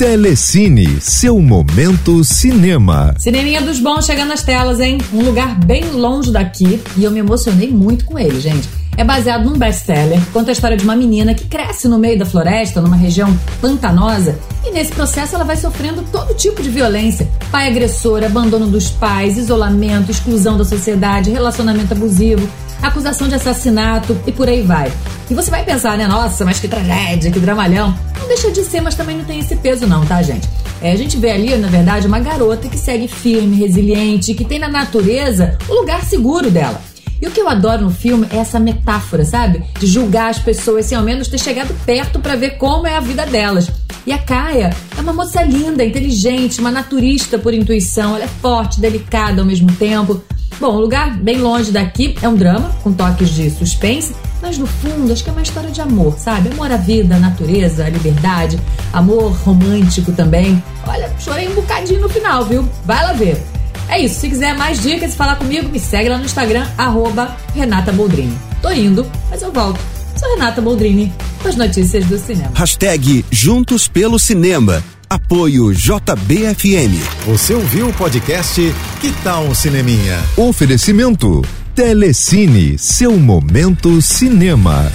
Telecine, seu momento cinema. Cineminha dos bons chegando nas telas, hein? Um lugar bem longe daqui e eu me emocionei muito com ele, gente. É baseado num best-seller, conta a história de uma menina que cresce no meio da floresta, numa região pantanosa, e nesse processo ela vai sofrendo todo tipo de violência: pai agressor, abandono dos pais, isolamento, exclusão da sociedade, relacionamento abusivo, acusação de assassinato e por aí vai. E você vai pensar, né? Nossa, mas que tragédia, que dramalhão. Não deixa de ser, mas também não tem esse peso, não, tá, gente? É, a gente vê ali, na verdade, uma garota que segue firme, resiliente, que tem na natureza o lugar seguro dela. E o que eu adoro no filme é essa metáfora, sabe? De julgar as pessoas sem ao menos ter chegado perto para ver como é a vida delas. E a Kaia é uma moça linda, inteligente, uma naturista por intuição. Ela é forte, delicada ao mesmo tempo. Bom, o lugar bem longe daqui é um drama, com toques de suspense, mas no fundo acho que é uma história de amor, sabe? Amor à vida, à natureza, à liberdade, amor romântico também. Olha, chorei um bocadinho no final, viu? Vai lá ver. É isso, se quiser mais dicas e falar comigo, me segue lá no Instagram, arroba Renata Boldrini. Tô indo, mas eu volto. Sou Renata Boldrini, com as notícias do cinema. Hashtag Juntos pelo Cinema. Apoio JBFM. Você ouviu o podcast Que Tal um Cineminha? Oferecimento. Telecine, seu momento cinema.